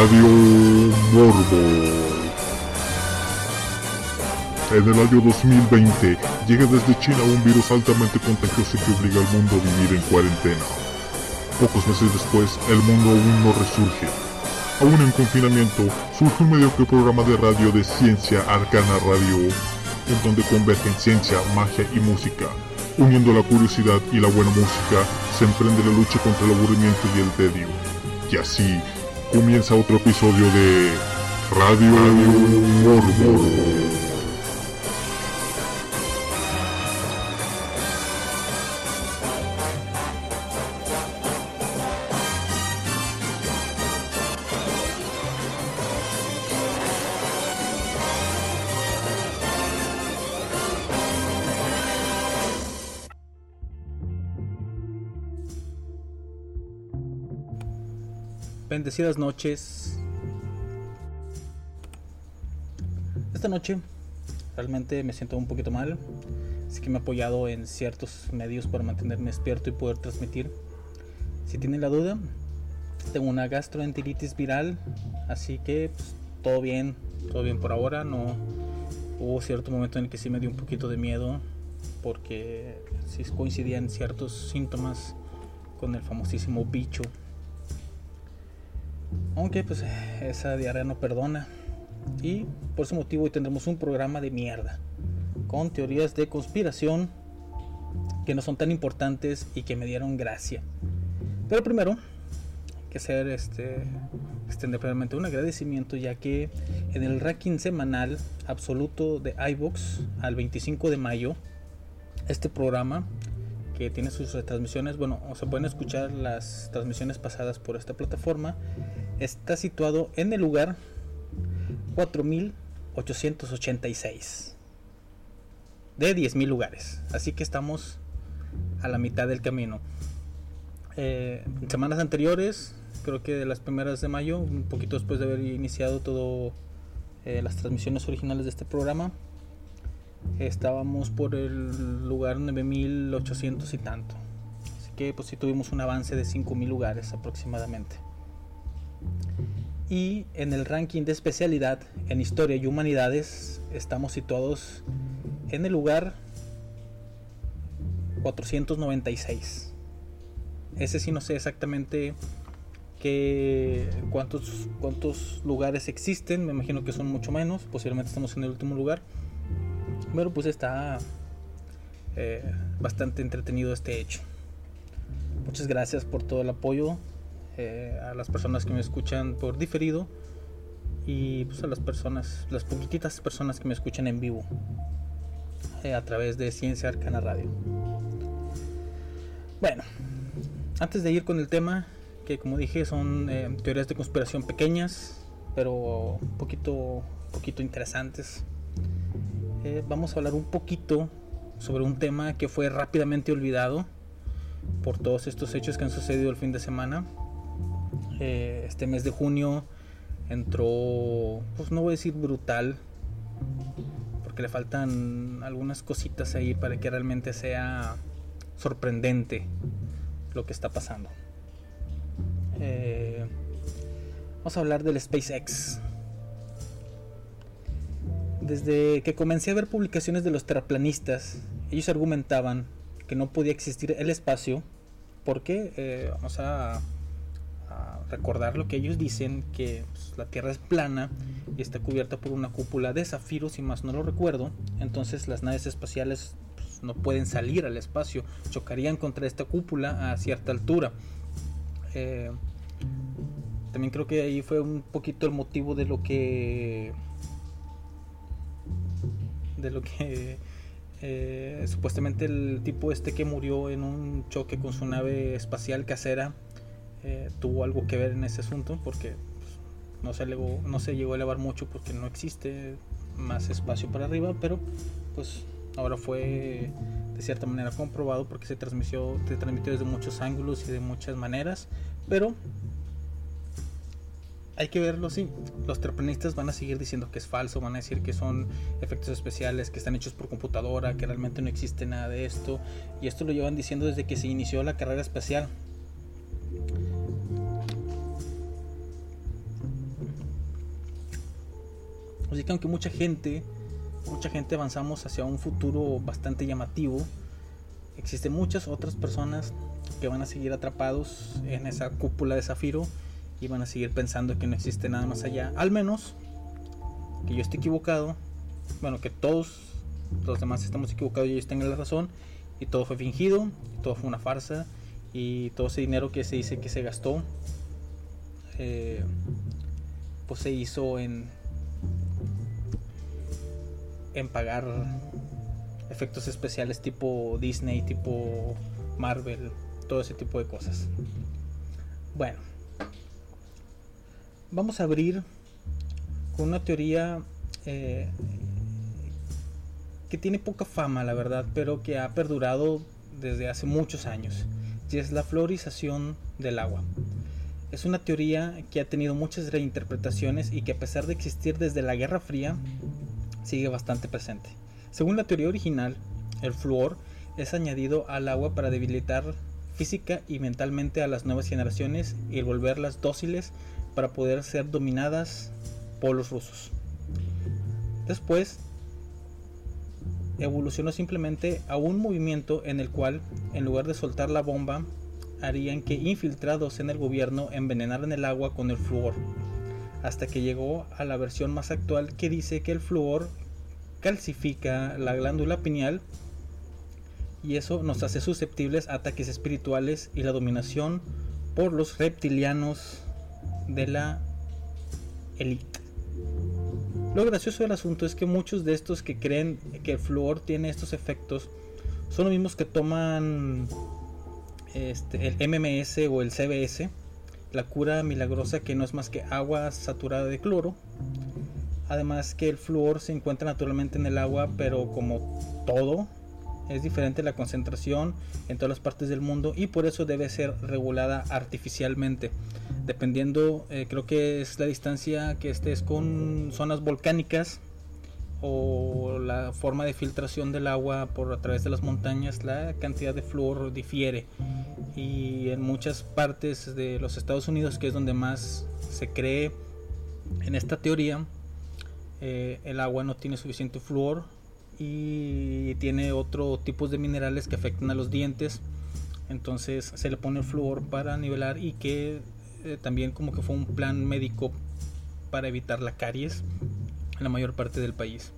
Radio Morbo. En el año 2020 llega desde China un virus altamente contagioso que obliga al mundo a vivir en cuarentena. Pocos meses después, el mundo aún no resurge. Aún en confinamiento, surge un mediocre programa de radio de ciencia Arcana Radio, en donde convergen ciencia, magia y música. Uniendo la curiosidad y la buena música, se emprende la lucha contra el aburrimiento y el tedio. Y así comienza otro episodio de Radio, Morbo. Bendecidas noches. Esta noche realmente me siento un poquito mal, así que me he apoyado en ciertos medios para mantenerme despierto y poder transmitir. Si tienen la duda, tengo una gastroenteritis viral, así que pues, todo bien, todo bien por ahora. No hubo cierto momento en el que sí me dio un poquito de miedo porque sí coincidían ciertos síntomas con el famosísimo bicho aunque pues esa diarrea no perdona. Y por ese motivo hoy tendremos un programa de mierda. Con teorías de conspiración que no son tan importantes y que me dieron gracia. Pero primero, que hacer este extender primeramente un agradecimiento ya que en el ranking semanal absoluto de iBox al 25 de mayo este programa que tiene sus retransmisiones, bueno, o se pueden escuchar las transmisiones pasadas por esta plataforma está situado en el lugar 4886 de 10.000 lugares. Así que estamos a la mitad del camino. Eh, semanas anteriores, creo que de las primeras de mayo, un poquito después de haber iniciado todo eh, las transmisiones originales de este programa, estábamos por el lugar 9800 y tanto. Así que pues sí tuvimos un avance de 5000 lugares aproximadamente y en el ranking de especialidad en historia y humanidades estamos situados en el lugar 496. Ese sí no sé exactamente cuántos, cuántos lugares existen, me imagino que son mucho menos, posiblemente estamos en el último lugar, pero pues está eh, bastante entretenido este hecho. Muchas gracias por todo el apoyo eh, a las personas que me escuchan por diferido y pues a las personas, las poquititas personas que me escuchan en vivo eh, a través de Ciencia Arcana Radio. Bueno, antes de ir con el tema, que como dije son teorías de conspiración pequeñas, pero un poquito, poquito interesantes, vamos a hablar un poquito sobre un tema que fue rápidamente olvidado por todos estos hechos que han sucedido el fin de semana eh, este mes de junio entró, pues no voy a decir brutal, porque le faltan algunas cositas ahí para que realmente sea sorprendente lo que está pasando. Eh, vamos a hablar del SpaceX. Desde que comencé a ver publicaciones de los terraplanistas, ellos argumentaban que no podía existir el espacio porque, eh, vamos a recordar lo que ellos dicen, que pues, la Tierra es plana y está cubierta por una cúpula de zafiro, si más no lo recuerdo. Entonces las naves espaciales pues, no pueden salir al espacio, chocarían contra esta cúpula a cierta altura. Eh, también creo que ahí fue un poquito el motivo de lo que de lo que eh, supuestamente el tipo este que murió en un choque con su nave espacial casera eh, tuvo algo que ver en ese asunto porque pues, no, se elevó, no se llegó a elevar mucho porque no existe más espacio para arriba, pero pues ahora fue de cierta manera comprobado porque se transmitió, se transmitió desde muchos ángulos y de muchas maneras, pero hay que verlo así. Los terraplanistas van a seguir diciendo que es falso, van a decir que son efectos especiales, que están hechos por computadora, que realmente no existe nada de esto. Y esto lo llevan diciendo desde que se inició la carrera espacial. Así que aunque mucha gente, mucha gente avanzamos hacia un futuro bastante llamativo, existen muchas otras personas que van a seguir atrapados en esa cúpula de zafiro y van a seguir pensando que no existe nada más allá. Al menos que yo esté equivocado, bueno, que todos los demás estamos equivocados y ellos tengan la razón, y todo fue fingido, todo fue una farsa, y todo ese dinero que se dice que se gastó, eh, pues se hizo en, en pagar efectos especiales tipo Disney, tipo Marvel, todo ese tipo de cosas. Bueno, vamos a abrir con una teoría eh, que tiene poca fama, la verdad, pero que ha perdurado desde hace muchos años, y es la florización del agua. Es una teoría que ha tenido muchas reinterpretaciones y que a pesar de existir desde la Guerra Fría, sigue bastante presente. Según la teoría original, el flúor es añadido al agua para debilitar física y mentalmente a las nuevas generaciones y volverlas dóciles para poder ser dominadas por los rusos. Después, evolucionó simplemente a un movimiento en el cual, en lugar de soltar la bomba, harían que infiltrados en el gobierno envenenaran el agua con el flúor, hasta que llegó a la versión más actual que dice que el flúor calcifica la glándula pineal y eso nos hace susceptibles a ataques espirituales y la dominación por los reptilianos de la élite. Lo gracioso del asunto es que muchos de estos que creen que el flúor tiene estos efectos son los mismos que toman este, el MMS o el CBS, la cura milagrosa que no es más que agua saturada de cloro. Además que el flúor se encuentra naturalmente en el agua, pero como todo, es diferente la concentración en todas las partes del mundo y por eso debe ser regulada artificialmente. Dependiendo, eh, creo que es la distancia que estés con zonas volcánicas o la forma de filtración del agua por a través de las montañas, la cantidad de flúor difiere. Y en muchas partes de los Estados Unidos, que es donde más se cree en esta teoría, eh, el agua no tiene suficiente flúor y tiene otro tipo de minerales que afectan a los dientes. Entonces se le pone el flúor para nivelar y que eh, también como que fue un plan médico para evitar la caries en la mayor parte del país.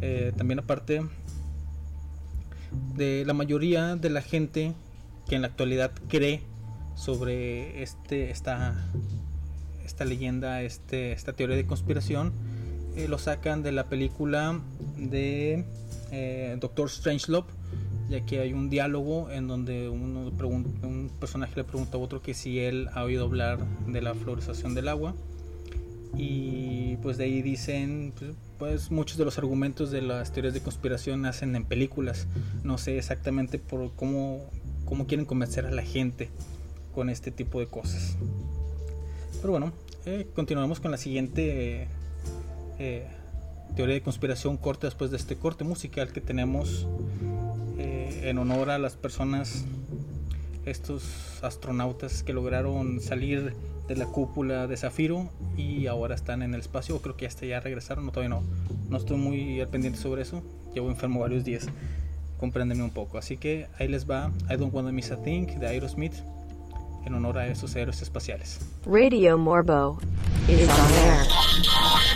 Eh, también aparte de la mayoría de la gente que en la actualidad cree sobre este esta esta leyenda este esta teoría de conspiración lo sacan de la película de eh, Doctor Strangelove. Ya que hay un diálogo en donde uno un personaje le pregunta a otro que si él ha oído hablar de la florización del agua. Y pues de ahí dicen pues, pues, muchos de los argumentos de las teorías de conspiración nacen en películas. No sé exactamente por cómo, cómo quieren convencer a la gente con este tipo de cosas. Pero bueno eh, continuamos con la siguiente eh, teoría de conspiración corta después de este corte musical que tenemos eh, en honor a las personas estos astronautas que lograron salir de la cúpula de Zafiro y ahora están en el espacio. Creo que hasta ya regresaron, no, todavía no. No estoy muy al pendiente sobre eso. Llevo enfermo varios días. Compréndeme un poco. Así que ahí les va I Don't Wanna Miss a Thing de Aerosmith en honor a esos héroes espaciales. Radio Morbo is on air.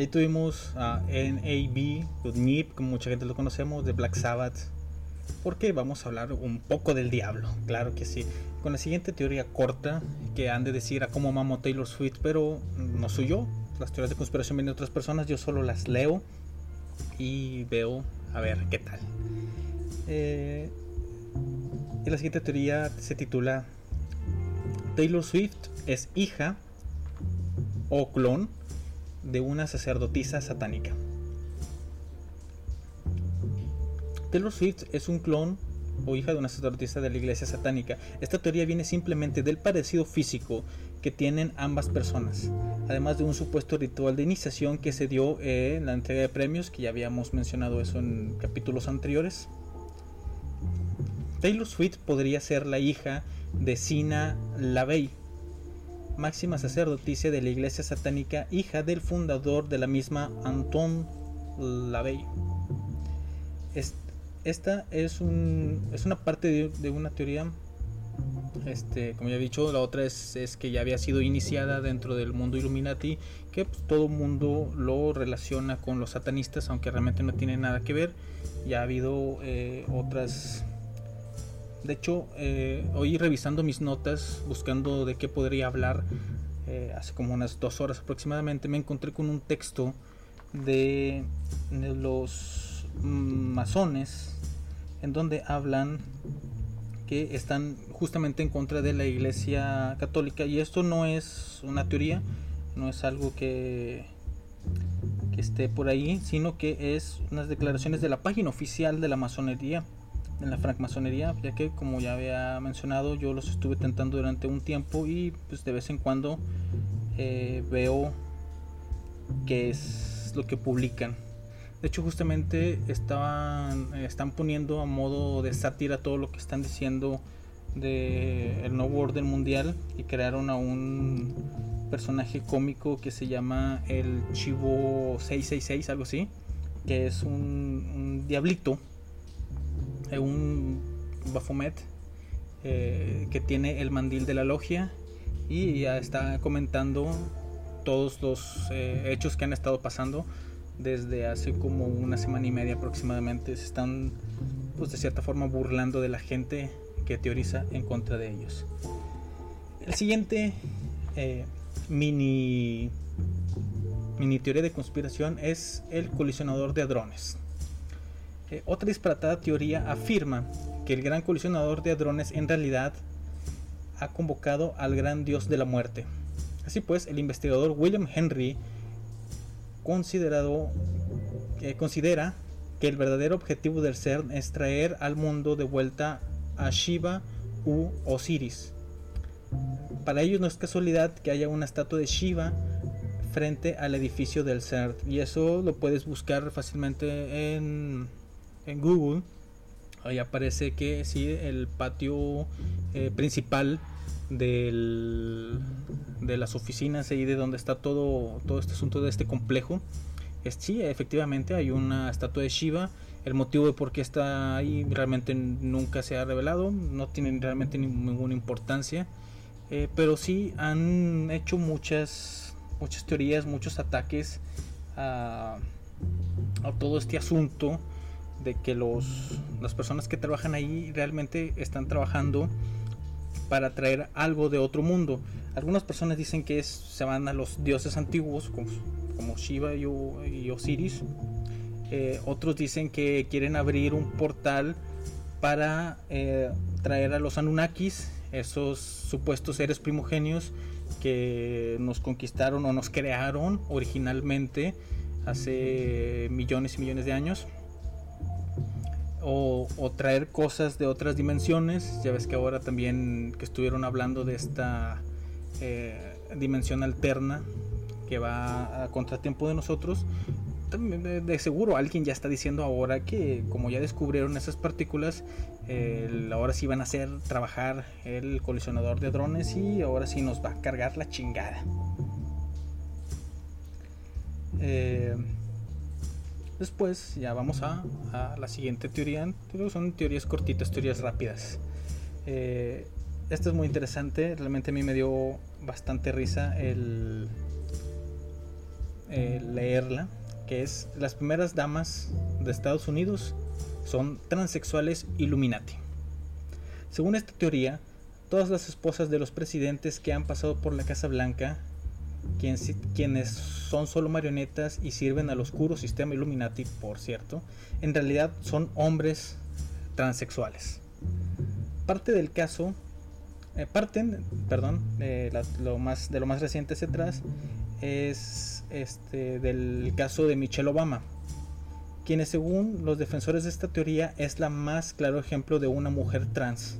Ahí tuvimos a NAB, NIP, como mucha gente lo conocemos, de Black Sabbath. Porque vamos a hablar un poco del diablo, claro que sí. Con la siguiente teoría corta, que han de decir a cómo mamo Taylor Swift, pero no soy yo. Las teorías de conspiración vienen de otras personas, yo solo las leo y veo a ver qué tal. Eh, y la siguiente teoría se titula Taylor Swift es hija o clon de una sacerdotisa satánica. Taylor Swift es un clon o hija de una sacerdotisa de la iglesia satánica. Esta teoría viene simplemente del parecido físico que tienen ambas personas, además de un supuesto ritual de iniciación que se dio en la entrega de premios, que ya habíamos mencionado eso en capítulos anteriores. Taylor Swift podría ser la hija de Sina LaVey, máxima sacerdotisa de la iglesia satánica, hija del fundador de la misma Anton LaVey. Es- Esta es, un, es una parte de, una teoría, este, como ya he dicho, la otra es, es que ya había sido iniciada dentro del mundo Illuminati, que pues, todo mundo lo relaciona con los satanistas, aunque realmente no tiene nada que ver. Ya ha habido eh, otras de hecho, eh, hoy revisando mis notas, buscando de qué podría hablar, eh, hace como unas dos horas aproximadamente, me encontré con un texto de, de los masones, en donde hablan que están justamente en contra de la Iglesia Católica. Y esto no es una teoría, no es algo que, que esté por ahí, sino que es unas declaraciones de la página oficial de la masonería en la francmasonería, ya que como ya había mencionado, yo los estuve tentando durante un tiempo y pues de vez en cuando eh, veo qué es lo que publican. De hecho, justamente estaban, están poniendo a modo de sátira todo lo que están diciendo del el nuevo orden mundial y crearon a un personaje cómico que se llama el Chivo 666, algo así, que es un, diablito un Baphomet eh, que tiene el mandil de la logia y ya está comentando todos los eh, hechos que han estado pasando desde hace como una semana y media aproximadamente. Se están, pues de cierta forma, burlando de la gente que teoriza en contra de ellos. El siguiente eh, mini, mini teoría de conspiración es el colisionador de hadrones. Otra disparatada teoría afirma que el gran colisionador de hadrones en realidad ha convocado al gran dios de la muerte. Así pues, el investigador William Henry eh, considera que el verdadero objetivo del CERN es traer al mundo de vuelta a Shiva u Osiris. Para ellos no es casualidad que haya una estatua de Shiva frente al edificio del CERN y eso lo puedes buscar fácilmente en en Google, ahí aparece que sí, el patio eh, principal del, de las oficinas ahí de donde está todo, todo este asunto de este complejo. Es, sí, efectivamente hay una estatua de Shiva. El motivo de por qué está ahí realmente nunca se ha revelado, no tiene realmente ninguna importancia. Eh, pero sí han hecho muchas, muchas teorías, muchos ataques a, a todo este asunto de que los, las personas que trabajan ahí realmente están trabajando para traer algo de otro mundo. Algunas personas dicen que se van a los dioses antiguos como, como Shiva y, y Osiris. Eh, otros dicen que quieren abrir un portal para eh, traer a los Anunnakis, esos supuestos seres primogenios que nos conquistaron o nos crearon originalmente hace millones y millones de años o, traer cosas de otras dimensiones. Ya ves que ahora también que estuvieron hablando de esta eh, dimensión alterna que va a contratiempo de nosotros. De, de, seguro alguien ya está diciendo ahora que como ya descubrieron esas partículas, ahora sí van a hacer trabajar el colisionador de drones y ahora sí nos va a cargar la chingada. Eh, Después ya vamos a, la siguiente teoría. Son teorías cortitas, teorías rápidas. Eh, esta es muy interesante. Realmente a mí me dio bastante risa el, eh, leerla, que es las primeras damas de Estados Unidos son transexuales Illuminati. Según esta teoría, todas las esposas de los presidentes que han pasado por la Casa Blanca, quien- quienes son solo marionetas y sirven al oscuro sistema Illuminati, por cierto, en realidad son hombres transexuales. Parte del caso, eh, parten, perdón, la- lo más, de lo más reciente hacia es este, del caso de Michelle Obama, quienes según los defensores de esta teoría es la más claro ejemplo de una mujer trans,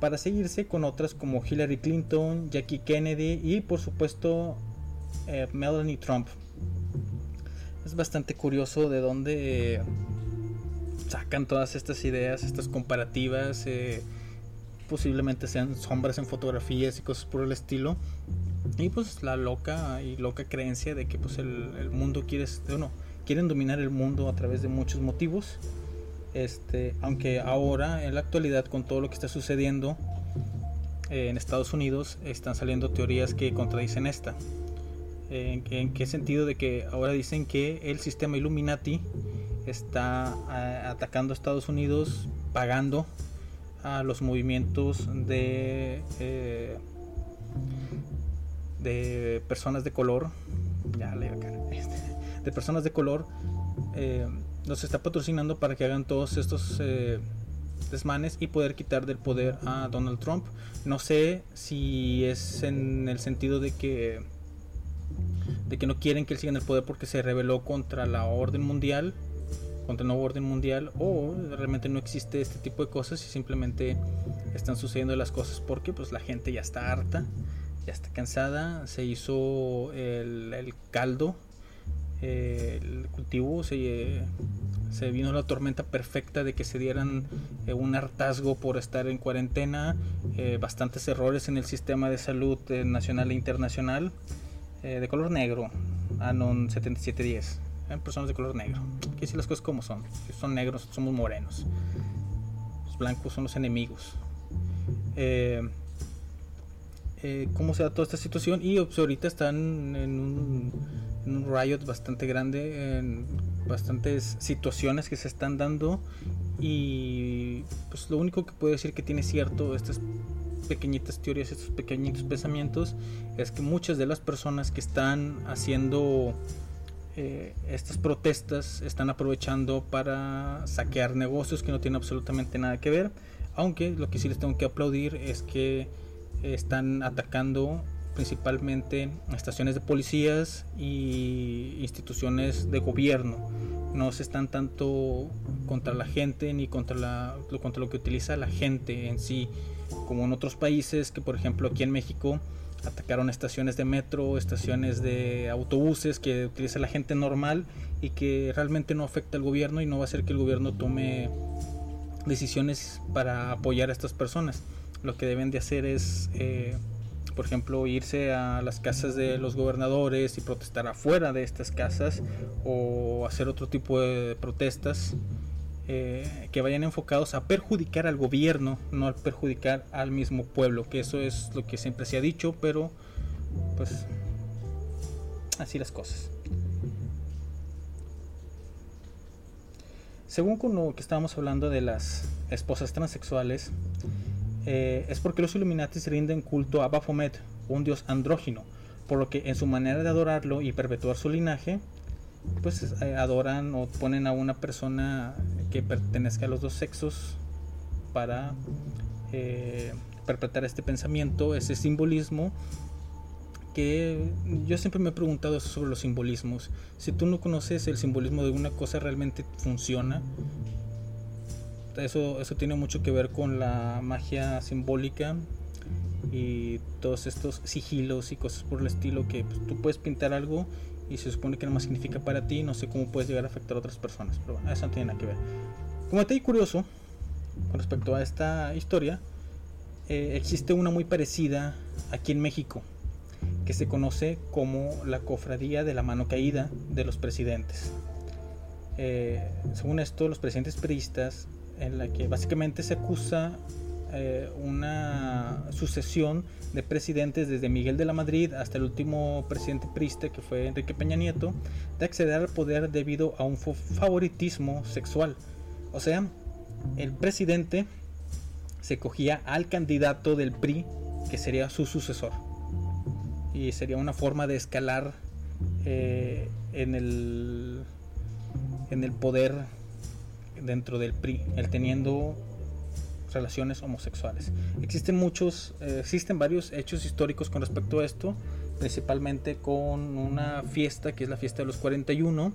para seguirse con otras como Hillary Clinton, Jackie Kennedy y por supuesto eh, Melanie Trump. Es bastante curioso de dónde eh, sacan todas estas ideas, estas comparativas, eh, posiblemente sean sombras en fotografías y cosas por el estilo. Y pues la loca y loca creencia de que pues el, mundo quiere, bueno, quieren dominar el mundo a través de muchos motivos. Este, aunque ahora en la actualidad con todo lo que está sucediendo eh, en Estados Unidos están saliendo teorías que contradicen esta. ¿En, qué- en qué sentido? De que ahora dicen que el sistema Illuminati está atacando a Estados Unidos, pagando a los movimientos de eh, de personas de color, ya le este, de personas de color, eh, los está patrocinando para que hagan todos estos eh, desmanes y poder quitar del poder a Donald Trump. No sé si es en el sentido de que de que no quieren que él siga en el poder porque se rebeló contra la orden mundial, contra el nuevo orden mundial, o realmente no existe este tipo de cosas y simplemente están sucediendo las cosas porque pues la gente ya está harta, ya está cansada, se hizo el, el caldo, eh, el cultivo, se, eh, se vino la tormenta perfecta de que se dieran eh, un hartazgo por estar en cuarentena, bastantes errores en el sistema de salud nacional e internacional, de color negro, Anon 7710, eh, personas de color negro, que decir las cosas como son, son negros somos morenos, los blancos son los enemigos. Cómo se da toda esta situación y pues, ahorita están en un, un riot bastante grande, en bastantes situaciones que se están dando y pues lo único que puedo decir que tiene cierto estas pequeñitas teorías, estos pequeñitos pensamientos es que muchas de las personas que están haciendo eh, estas protestas están aprovechando para saquear negocios que no tienen absolutamente nada que ver aunque lo que sí les tengo que aplaudir es que están atacando principalmente estaciones de policías y instituciones de gobierno. No se están tanto contra la gente ni contra, la, contra lo que utiliza la gente en sí, como en otros países que por ejemplo aquí en México atacaron estaciones de metro, estaciones de autobuses que utiliza la gente normal y que realmente no afecta al gobierno y no va a hacer que el gobierno tome decisiones para apoyar a estas personas. Lo que deben de hacer es, eh, por ejemplo, irse a las casas de los gobernadores y protestar afuera de estas casas o hacer otro tipo de protestas eh, que vayan enfocados a perjudicar al gobierno, no al perjudicar al mismo pueblo, que eso es lo que siempre se ha dicho, pero pues así las cosas. Según con lo que estábamos hablando de las esposas transexuales, eh, es porque los Illuminati rinden culto a Baphomet, un dios andrógino, por lo que en su manera de adorarlo y perpetuar su linaje, pues eh, adoran o ponen a una persona que pertenezca a los dos sexos para eh, perpetrar este pensamiento, ese simbolismo que yo siempre me he preguntado sobre los simbolismos. Si tú no conoces el simbolismo de una cosa, ¿realmente funciona? Eso, eso tiene mucho que ver con la magia simbólica y todos estos sigilos y cosas por el estilo que pues, tú puedes pintar algo y se supone que nada más significa para ti, no sé cómo puedes llegar a afectar a otras personas, pero bueno, eso no tiene nada que ver. Como detalle curioso, con respecto a esta historia, eh, existe una muy parecida aquí en México, que se conoce como la cofradía de la mano caída de los presidentes. Eh, según esto, los presidentes periodistas, en la que básicamente se acusa eh, una sucesión de presidentes desde Miguel de la Madrid hasta el último presidente prista que fue Enrique Peña Nieto de acceder al poder debido a un favoritismo sexual. O sea, el presidente se cogía al candidato del PRI que sería su sucesor. Y sería una forma de escalar eh, en, el, en el poder dentro del PRI, el teniendo relaciones homosexuales. Existen muchos, eh, existen varios hechos históricos con respecto a esto, principalmente con una fiesta que es la fiesta de los 41,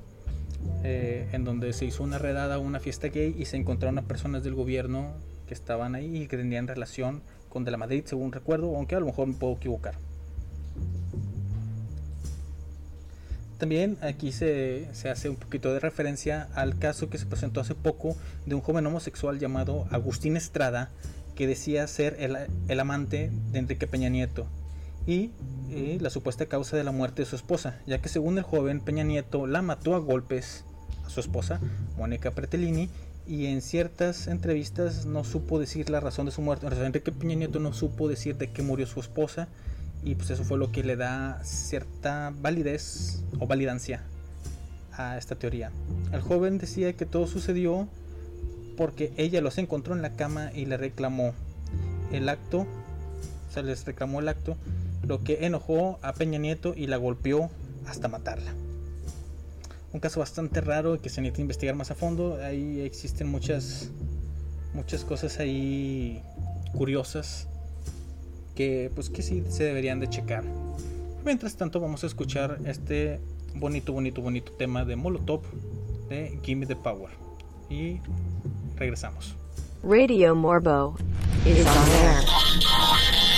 eh, en donde se hizo una redada una fiesta gay y se encontraron a personas del gobierno que estaban ahí y que tenían relación con De la Madrid, según recuerdo, aunque a lo mejor me puedo equivocar. También aquí se, hace un poquito de referencia al caso que se presentó hace poco de un joven homosexual llamado Agustín Estrada que decía ser el, amante de Enrique Peña Nieto y la supuesta causa de la muerte de su esposa, ya que según el joven Peña Nieto la mató a golpes a su esposa, Mónica Pretellini, y en ciertas entrevistas no supo decir la razón de su muerte. O sea, Enrique Peña Nieto no supo decir de qué murió su esposa y pues eso fue lo que le da cierta validez o validancia a esta teoría. El joven decía que todo sucedió porque ella los encontró en la cama y le reclamó el acto, o sea, les reclamó el acto, lo que enojó a Peña Nieto y la golpeó hasta matarla. Un caso bastante raro que se necesita investigar más a fondo. Ahí existen muchas muchas cosas ahí curiosas que pues que sí se deberían de checar. Mientras tanto vamos a escuchar este bonito, bonito, bonito tema de Molotov de Gimme the Power. Y regresamos. Radio Morbo is on air.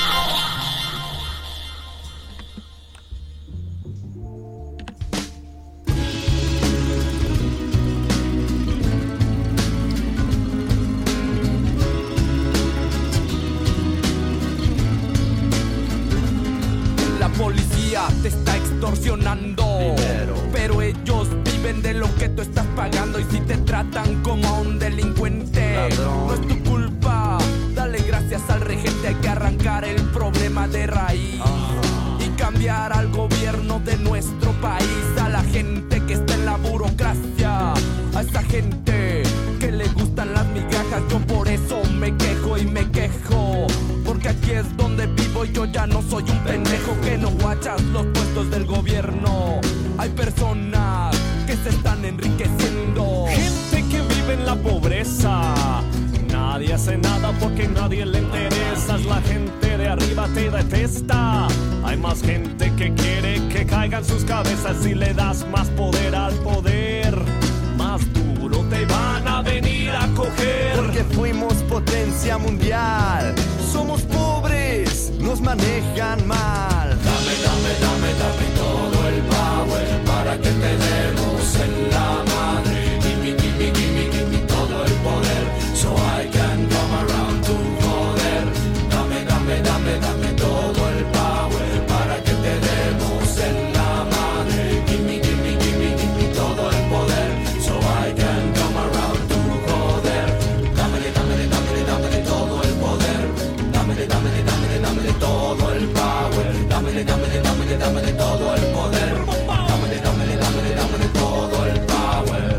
Dámele, dámele, dámele, todo el power. Dámele, dámele, dámele, dámele todo el poder. Dámele, dámele, dámele, dámele todo el power.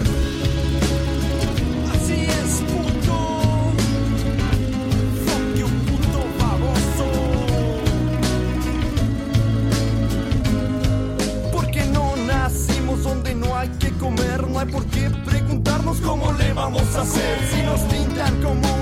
Así es, puto. Fuck you, puto baboso. Porque no nacimos donde no hay que comer. No hay por qué preguntarnos cómo le vamos a hacer. Si nos pintan como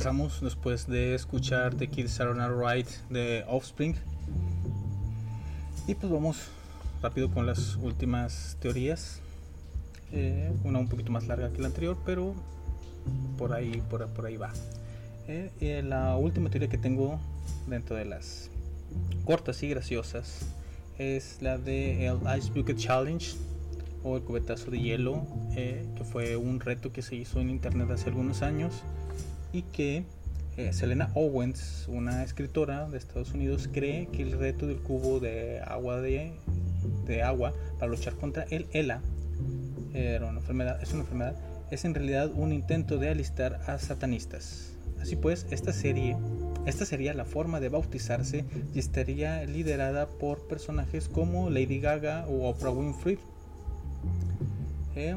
regresamos después de escuchar The Kids Are Alright de Offspring. Y pues vamos rápido con las últimas teorías. Eh, una un poquito más larga que la anterior, pero por ahí, por, por ahí va. Eh, eh, la última teoría que tengo dentro de las cortas y graciosas es la de el Ice Bucket Challenge o el cubetazo de hielo, eh, que fue un reto que se hizo en internet hace algunos años y que eh, Selena Owens, una escritora de Estados Unidos, cree que el reto del cubo de agua de, de agua para luchar contra el ELA era una enfermedad, es una enfermedad, es en realidad un intento de alistar a satanistas. Así pues, esta serie, esta sería la forma de bautizarse y estaría liderada por personajes como Lady Gaga o Oprah Winfrey. Eh,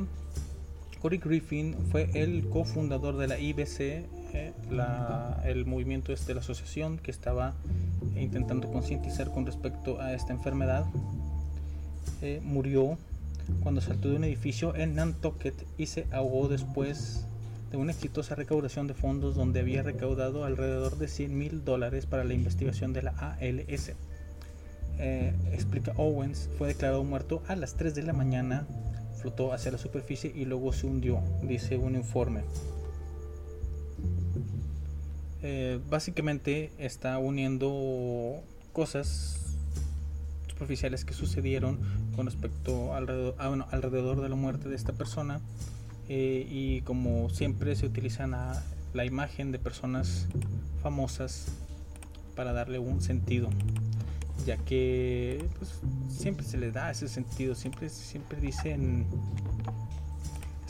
Corey Griffin fue el cofundador de la IBC, eh, la- el movimiento de la asociación que estaba intentando concientizar con respecto a esta enfermedad. Eh, murió cuando saltó de un edificio en Nantucket y se ahogó después de una exitosa recaudación de fondos donde había recaudado alrededor de 100 mil dólares para la investigación de la ALS. Eh, explica Owens, fue declarado muerto a las 3 de la mañana, flotó hacia la superficie y luego se hundió, dice un informe. Eh, básicamente está uniendo cosas superficiales que sucedieron con respecto alrededor, ah, de la muerte de esta persona eh, y como siempre se utilizan a la imagen de personas famosas para darle un sentido. ya que pues, siempre se le da ese sentido, siempre, siempre dicen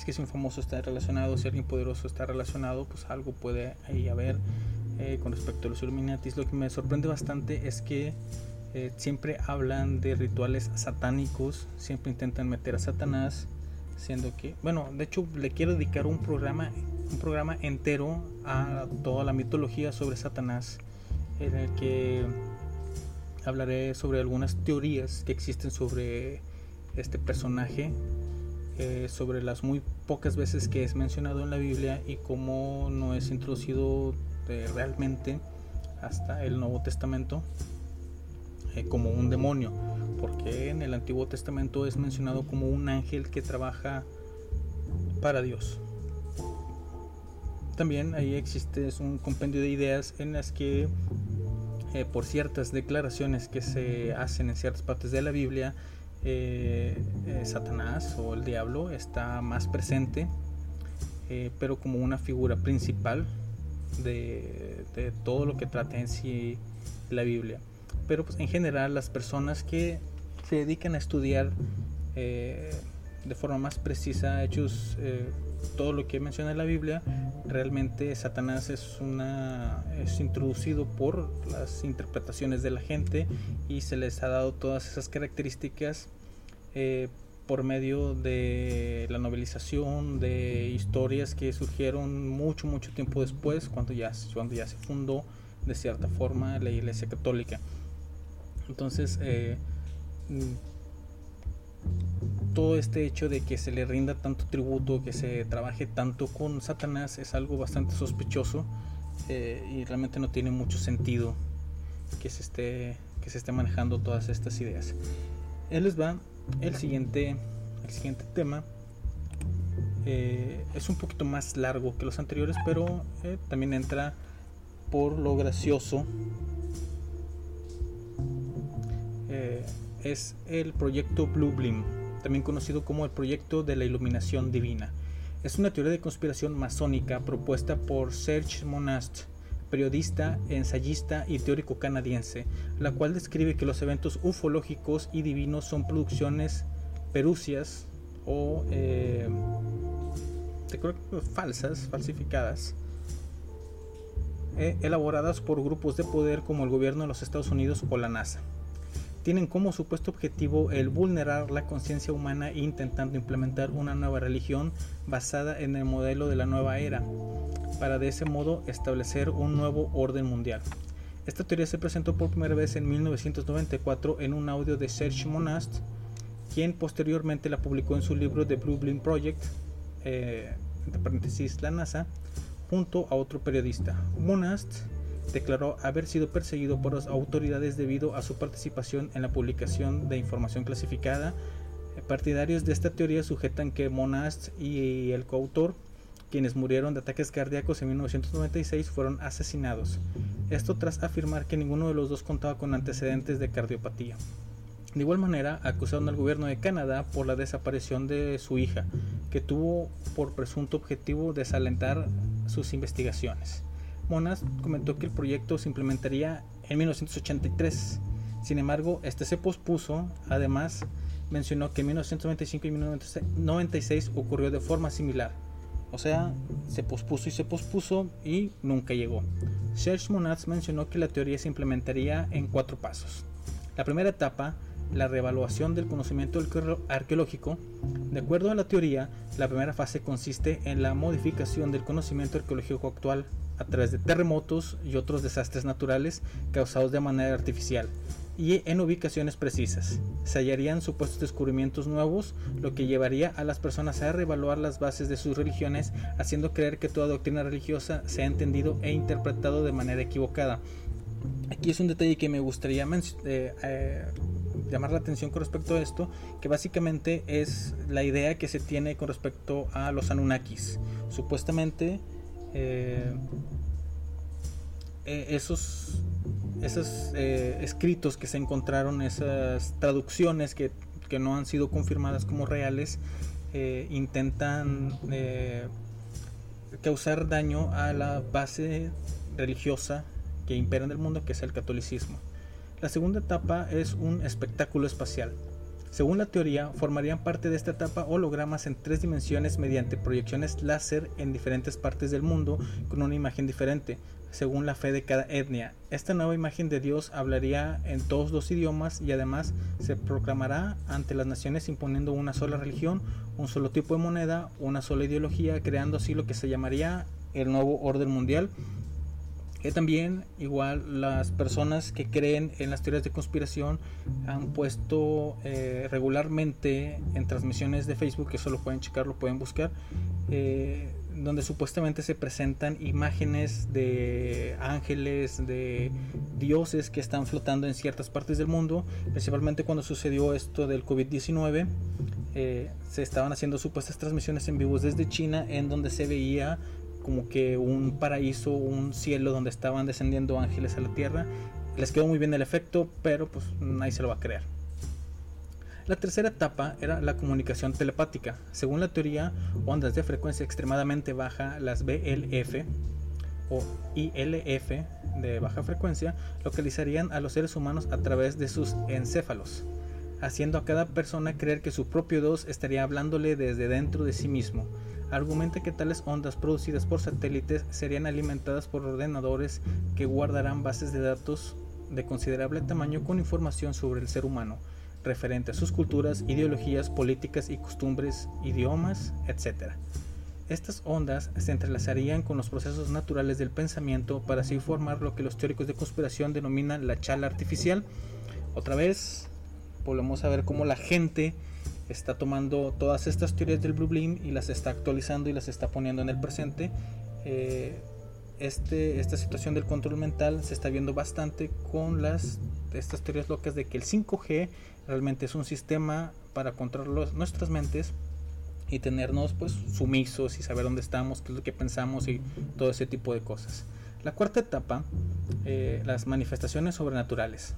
que si un famoso está relacionado, si alguien poderoso está relacionado, pues algo puede ahí haber eh, con respecto a los Illuminatis. Lo que me sorprende bastante es que eh, siempre hablan de rituales satánicos, siempre intentan meter a Satanás, siendo que, bueno, de hecho le quiero dedicar un programa, un programa entero a toda la mitología sobre Satanás, en el que hablaré sobre algunas teorías que existen sobre este personaje, eh, sobre las muy pocas veces que es mencionado en la Biblia y cómo no es introducido eh, realmente hasta el Nuevo Testamento eh, como un demonio, porque en el Antiguo Testamento es mencionado como un ángel que trabaja para Dios. También ahí existe un compendio de ideas en las que por ciertas declaraciones que se hacen en ciertas partes de la Biblia, eh, eh, Satanás o el diablo está más presente, pero como una figura principal de, de, todo lo que trata en sí la Biblia. Pero pues, en general las personas que se dedican a estudiar de forma más precisa hechos todo lo que menciona la Biblia, realmente Satanás es una es introducido por las interpretaciones de la gente y se les ha dado todas esas características eh, por medio de la novelización de historias que surgieron mucho mucho tiempo después cuando ya cuando ya se fundó de cierta forma la Iglesia Católica. Entonces eh, todo este hecho de que se le rinda tanto tributo, que se trabaje tanto con Satanás, es algo bastante sospechoso eh, y realmente no tiene mucho sentido que se esté, que se esté manejando todas estas ideas. Él les va el siguiente, el siguiente tema. Eh, es un poquito más largo que los anteriores, pero eh, también entra por lo gracioso. es el proyecto Blue Blim también conocido como el Proyecto de la Iluminación Divina. Es una teoría de conspiración masónica propuesta por Serge Monast, periodista, ensayista y teórico canadiense, la cual describe que los eventos ufológicos y divinos son producciones perucias o eh, falsas, falsificadas, eh, elaboradas por grupos de poder como el gobierno de los Estados Unidos o la NASA tienen como supuesto objetivo el vulnerar la conciencia humana intentando implementar una nueva religión basada en el modelo de la nueva era, para de ese modo establecer un nuevo orden mundial. Esta teoría se presentó por primera vez en 1994 en un audio de Serge Monast, quien posteriormente la publicó en su libro The Blue Project, eh, entre paréntesis la NASA, junto a otro periodista. Monast declaró haber sido perseguido por las autoridades debido a su participación en la publicación de información clasificada. Partidarios de esta teoría sujetan que Monast y el coautor, quienes murieron de ataques cardíacos en 1996, fueron asesinados. Esto tras afirmar que ninguno de los dos contaba con antecedentes de cardiopatía. De igual manera, acusaron al gobierno de Canadá por la desaparición de su hija, que tuvo por presunto objetivo desalentar sus investigaciones. Monas comentó que el proyecto se implementaría en 1983. Sin embargo, este se pospuso. Además, mencionó que en 1995 y 1996 ocurrió de forma similar. O sea, se pospuso y se pospuso y nunca llegó. Serge Monaz mencionó que la teoría se implementaría en cuatro pasos. La primera etapa, la reevaluación del conocimiento arqueológico. De acuerdo a la teoría, la primera fase consiste en la modificación del conocimiento arqueológico actual a través de terremotos y otros desastres naturales causados de manera artificial y en ubicaciones precisas. Se hallarían supuestos descubrimientos nuevos, lo que llevaría a las personas a reevaluar las bases de sus religiones, haciendo creer que toda doctrina religiosa se ha entendido e interpretado de manera equivocada. Aquí es un detalle que me gustaría eh, eh, llamar la atención con respecto a esto, que básicamente es la idea que se tiene con respecto a los Anunnakis. Supuestamente eh, eh, esos, esos eh, escritos que se encontraron, esas traducciones que, que, no han sido confirmadas como reales, intentan causar daño a la base religiosa que impera en el mundo, que es el catolicismo. La segunda etapa es un espectáculo espacial. Según la teoría, formarían parte de esta etapa hologramas en tres dimensiones mediante proyecciones láser en diferentes partes del mundo con una imagen diferente, según la fe de cada etnia. Esta nueva imagen de Dios hablaría en todos los idiomas y además se proclamará ante las naciones imponiendo una sola religión, un solo tipo de moneda, una sola ideología, creando así lo que se llamaría el nuevo orden mundial también igual las personas que creen en las teorías de conspiración han puesto eh, regularmente en transmisiones de Facebook, que solo pueden checar, lo pueden buscar, eh, donde supuestamente se presentan imágenes de ángeles, de dioses que están flotando en ciertas partes del mundo, principalmente cuando sucedió esto del COVID-19. eh, se estaban haciendo supuestas transmisiones en vivos desde China en donde se veía como que un paraíso, un cielo donde estaban descendiendo ángeles a la tierra. Les quedó muy bien el efecto, pero pues nadie se lo va a creer. La tercera etapa era la comunicación telepática. Según la teoría, ondas de frecuencia extremadamente baja, las BLF o ILF de baja frecuencia, localizarían a los seres humanos a través de sus encéfalos, haciendo a cada persona creer que su propio Dios estaría hablándole desde dentro de sí mismo argumenta que tales ondas producidas por satélites serían alimentadas por ordenadores que guardarán bases de datos de considerable tamaño con información sobre el ser humano, referente a sus culturas, ideologías, políticas y costumbres, idiomas, etc. Estas ondas se entrelazarían con los procesos naturales del pensamiento para así formar lo que los teóricos de conspiración denominan la chala artificial. Otra vez, volvemos a ver cómo la gente está tomando todas estas teorías del Blue Beam y las está actualizando y las está poniendo en el presente. Eh, este, esta situación del control mental se está viendo bastante con las estas teorías locas de que el 5G realmente es un sistema para controlar nuestras mentes y tenernos pues sumisos y saber dónde estamos, qué es lo que pensamos y todo ese tipo de cosas. La cuarta etapa, eh, las manifestaciones sobrenaturales.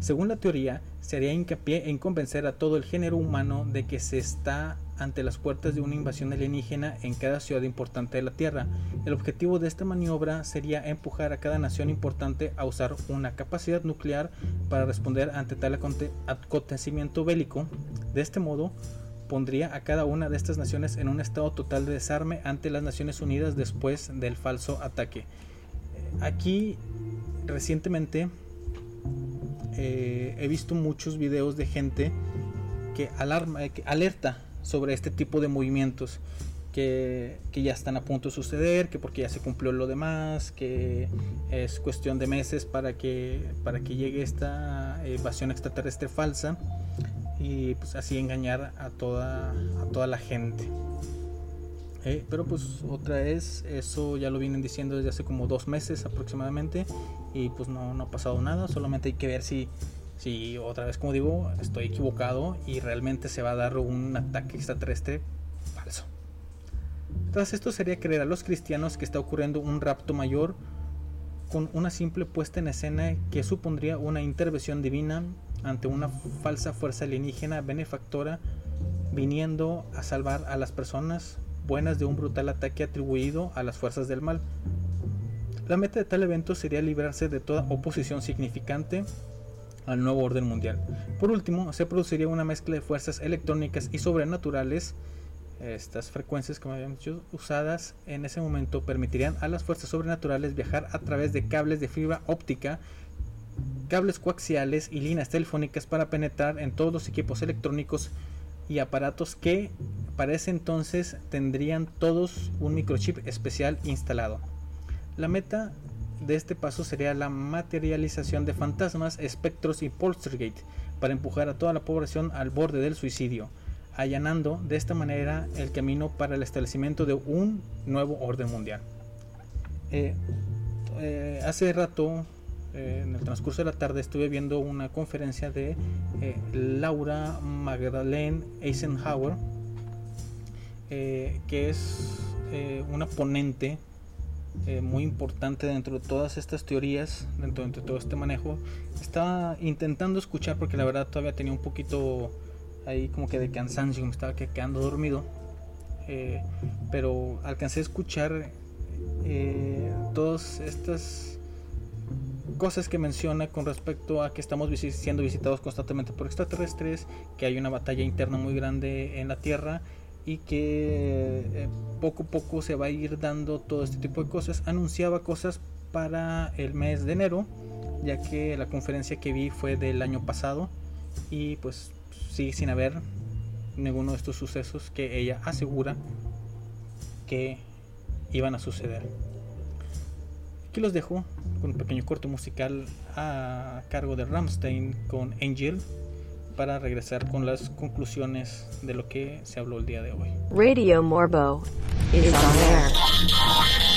Según la teoría, se haría hincapié en convencer a todo el género humano de que se está ante las puertas de una invasión alienígena en cada ciudad importante de la Tierra. El objetivo de esta maniobra sería empujar a cada nación importante a usar una capacidad nuclear para responder ante tal acontecimiento bélico. De este modo, pondría a cada una de estas naciones en un estado total de desarme ante las Naciones Unidas después del falso ataque. Aquí, recientemente, eh, he visto muchos videos de gente que, alarma, que alerta sobre este tipo de movimientos que, que, ya están a punto de suceder, que porque ya se cumplió lo demás, que es cuestión de meses para que, para que llegue esta invasión extraterrestre falsa y pues así engañar a toda, a toda la gente. Eh, pero pues otra vez, eso ya lo vienen diciendo desde hace como dos meses aproximadamente y pues no, no ha pasado nada, solamente hay que ver si, si otra vez como digo estoy equivocado y realmente se va a dar un ataque extraterrestre falso. Tras esto sería creer a los cristianos que está ocurriendo un rapto mayor con una simple puesta en escena que supondría una intervención divina ante una falsa fuerza alienígena benefactora viniendo a salvar a las personas buenas de un brutal ataque atribuido a las fuerzas del mal. La meta de tal evento sería librarse de toda oposición significante al nuevo orden mundial. Por último, se produciría una mezcla de fuerzas electrónicas y sobrenaturales. Estas frecuencias, como habíamos dicho, usadas en ese momento permitirían a las fuerzas sobrenaturales viajar a través de cables de fibra óptica, cables coaxiales y líneas telefónicas para penetrar en todos los equipos electrónicos y aparatos que para ese entonces tendrían todos un microchip especial instalado. La meta de este paso sería la materialización de fantasmas, espectros y poltergeist para empujar a toda la población al borde del suicidio, allanando de esta manera el camino para el establecimiento de un nuevo orden mundial. Eh, eh, hace rato, eh, en el transcurso de la tarde, estuve viendo una conferencia de Laura Magdalene Eisenhower, que es una ponente eh, muy importante dentro de todas estas teorías, dentro de todo este manejo. Estaba intentando escuchar porque la verdad todavía tenía un poquito ahí como que de cansancio, me estaba quedando dormido. Eh, pero alcancé a escuchar eh, todas estas cosas que menciona con respecto a que estamos siendo visitados constantemente por extraterrestres, que hay una batalla interna muy grande en la Tierra y que eh, poco a poco se va a ir dando todo este tipo de cosas. Anunciaba cosas para el mes de enero, ya que la conferencia que vi fue del año pasado y pues sigue sin haber ninguno de estos sucesos que ella asegura que iban a suceder. Aquí los dejo con un pequeño corte musical a cargo de Ramstein con Angel para regresar con las conclusiones de lo que se habló el día de hoy. Radio Morbo is on air.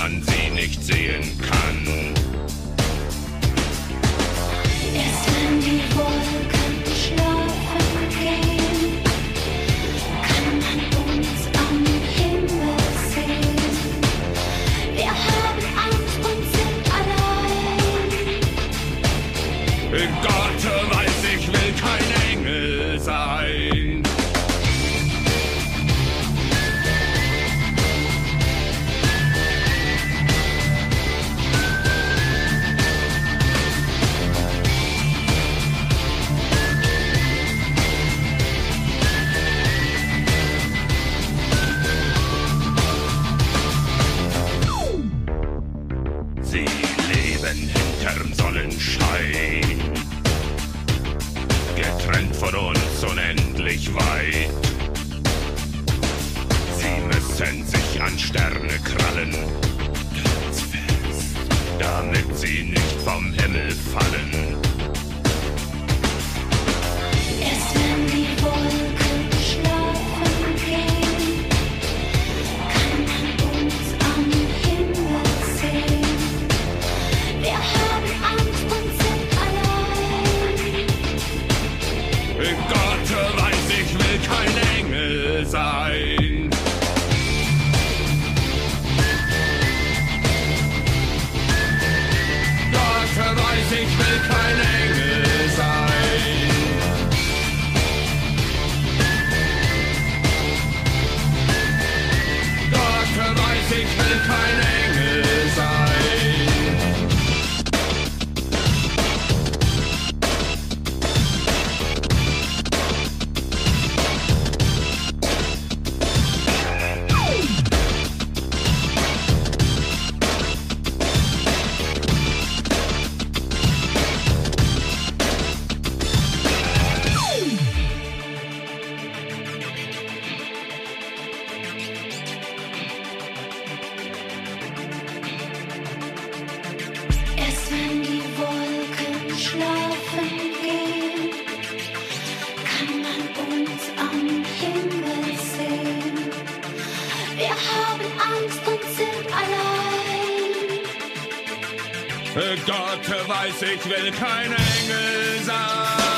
Man sie nicht sehen kann. Erst wenn die Wolken weiß, ich will kein Engel sein.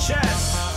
chest.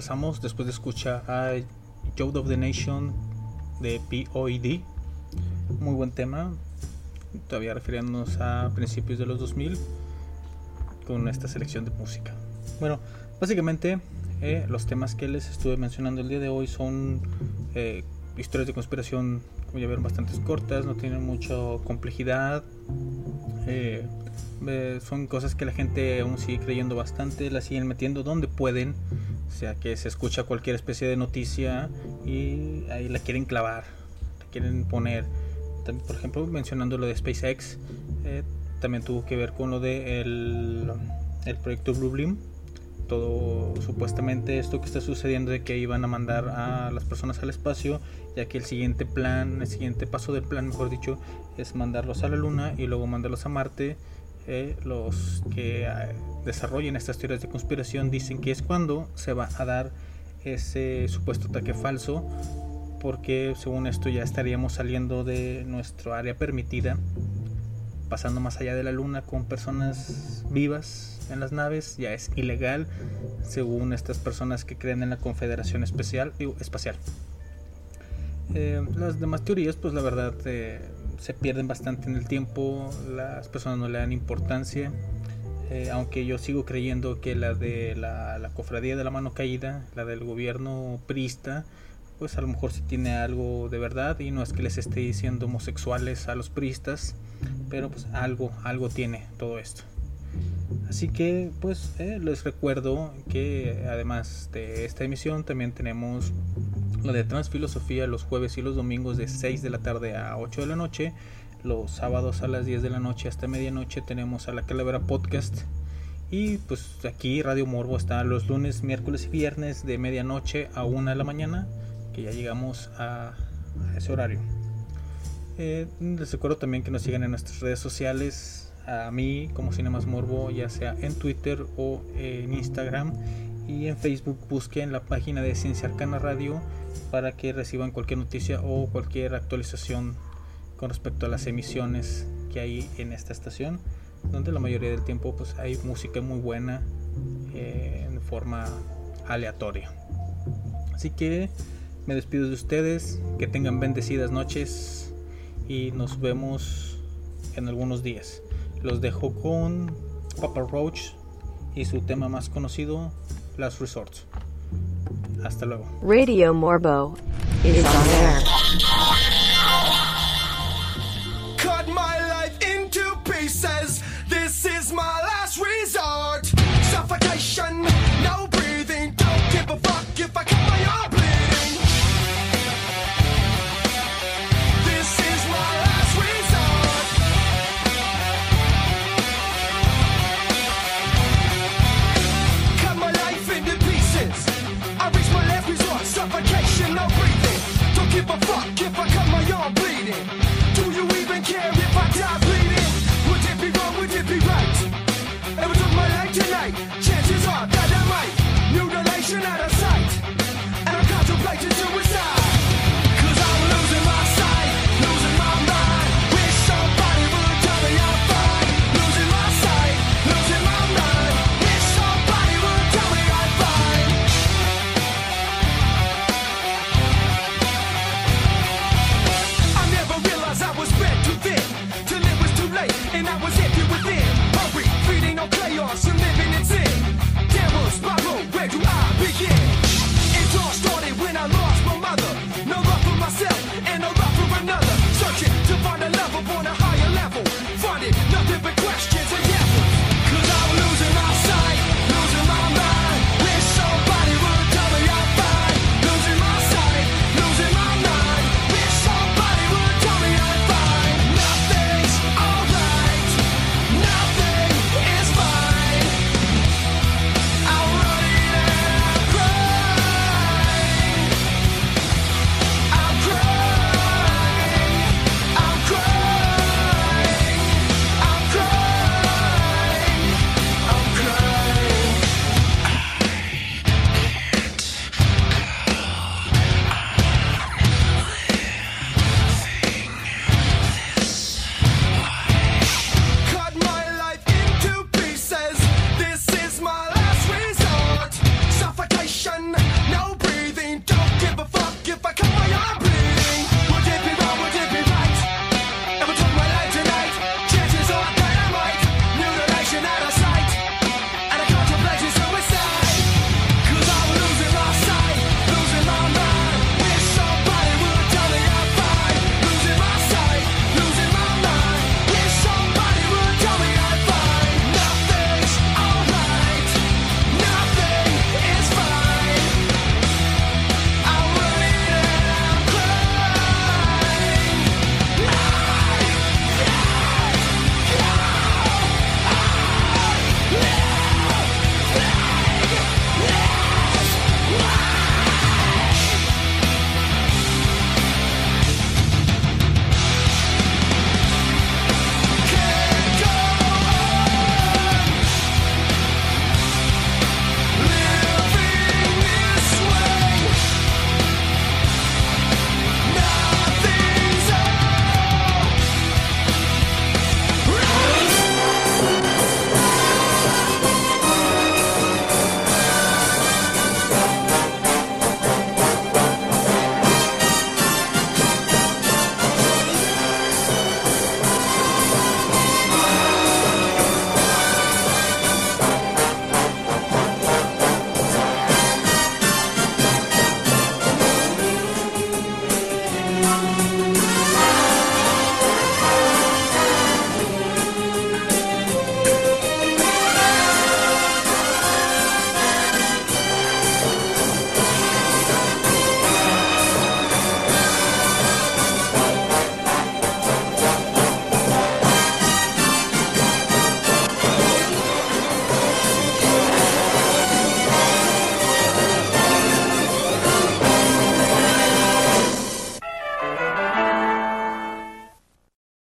regresamos después de escuchar a Joe of the Nation de POED. Muy buen tema. Todavía refiriéndonos a principios de los 2000 con esta selección de música. Bueno, básicamente eh, los temas que les estuve mencionando el día de hoy son eh, historias de conspiración, como ya vieron, bastante cortas, no tienen mucha complejidad. Eh, eh, son cosas que la gente aún sigue creyendo bastante, la siguen metiendo donde pueden. O sea, que se escucha cualquier especie de noticia y ahí la quieren clavar, la quieren poner. También, por ejemplo, mencionando lo de SpaceX, eh, también tuvo que ver con lo de el, el proyecto Blue Beam. Todo supuestamente esto que está sucediendo de que iban a mandar a las personas al espacio, ya que el siguiente plan, el siguiente paso del plan, mejor dicho, es mandarlos a la Luna y luego mandarlos a Marte eh, los que eh, desarrollen estas teorías de conspiración dicen que es cuando se va a dar ese supuesto ataque falso, porque según esto ya estaríamos saliendo de nuestro área permitida, pasando más allá de la Luna con personas vivas en las naves, ya es ilegal, según estas personas que creen en la Confederación Especial, Espacial. Eh, las demás teorías, pues la verdad, eh, se pierden bastante en el tiempo, las personas no le dan importancia, eh, aunque yo sigo creyendo que la de la, la cofradía de la mano caída, la del gobierno priista, pues a lo mejor sí tiene algo de verdad y no es que les esté diciendo homosexuales a los priistas, pero pues algo, algo tiene todo esto. Así que pues eh, les recuerdo que además de esta emisión también tenemos la de Transfilosofía los jueves y los domingos de 6 de la tarde a 8 de la noche. Los sábados a las 10 de la noche hasta medianoche tenemos a la Calavera Podcast. Y pues aquí Radio Morbo está los lunes, miércoles y viernes de medianoche a 1 de la mañana, que ya llegamos a, ese horario. Eh, les recuerdo también que nos sigan en nuestras redes sociales, a mí como Cinemas Morbo, ya sea en Twitter o en Instagram. Y en Facebook busquen la página de Ciencia Arcana Radio para que reciban cualquier noticia o cualquier actualización con respecto a las emisiones que hay en esta estación, donde la mayoría del tiempo pues hay música muy buena eh, en forma aleatoria. Así que me despido de ustedes, que tengan bendecidas noches y nos vemos en algunos días. Los dejó con Papa Roach y su tema más conocido, Las Resorts. Hasta luego. Radio Morbo is on air. Cut my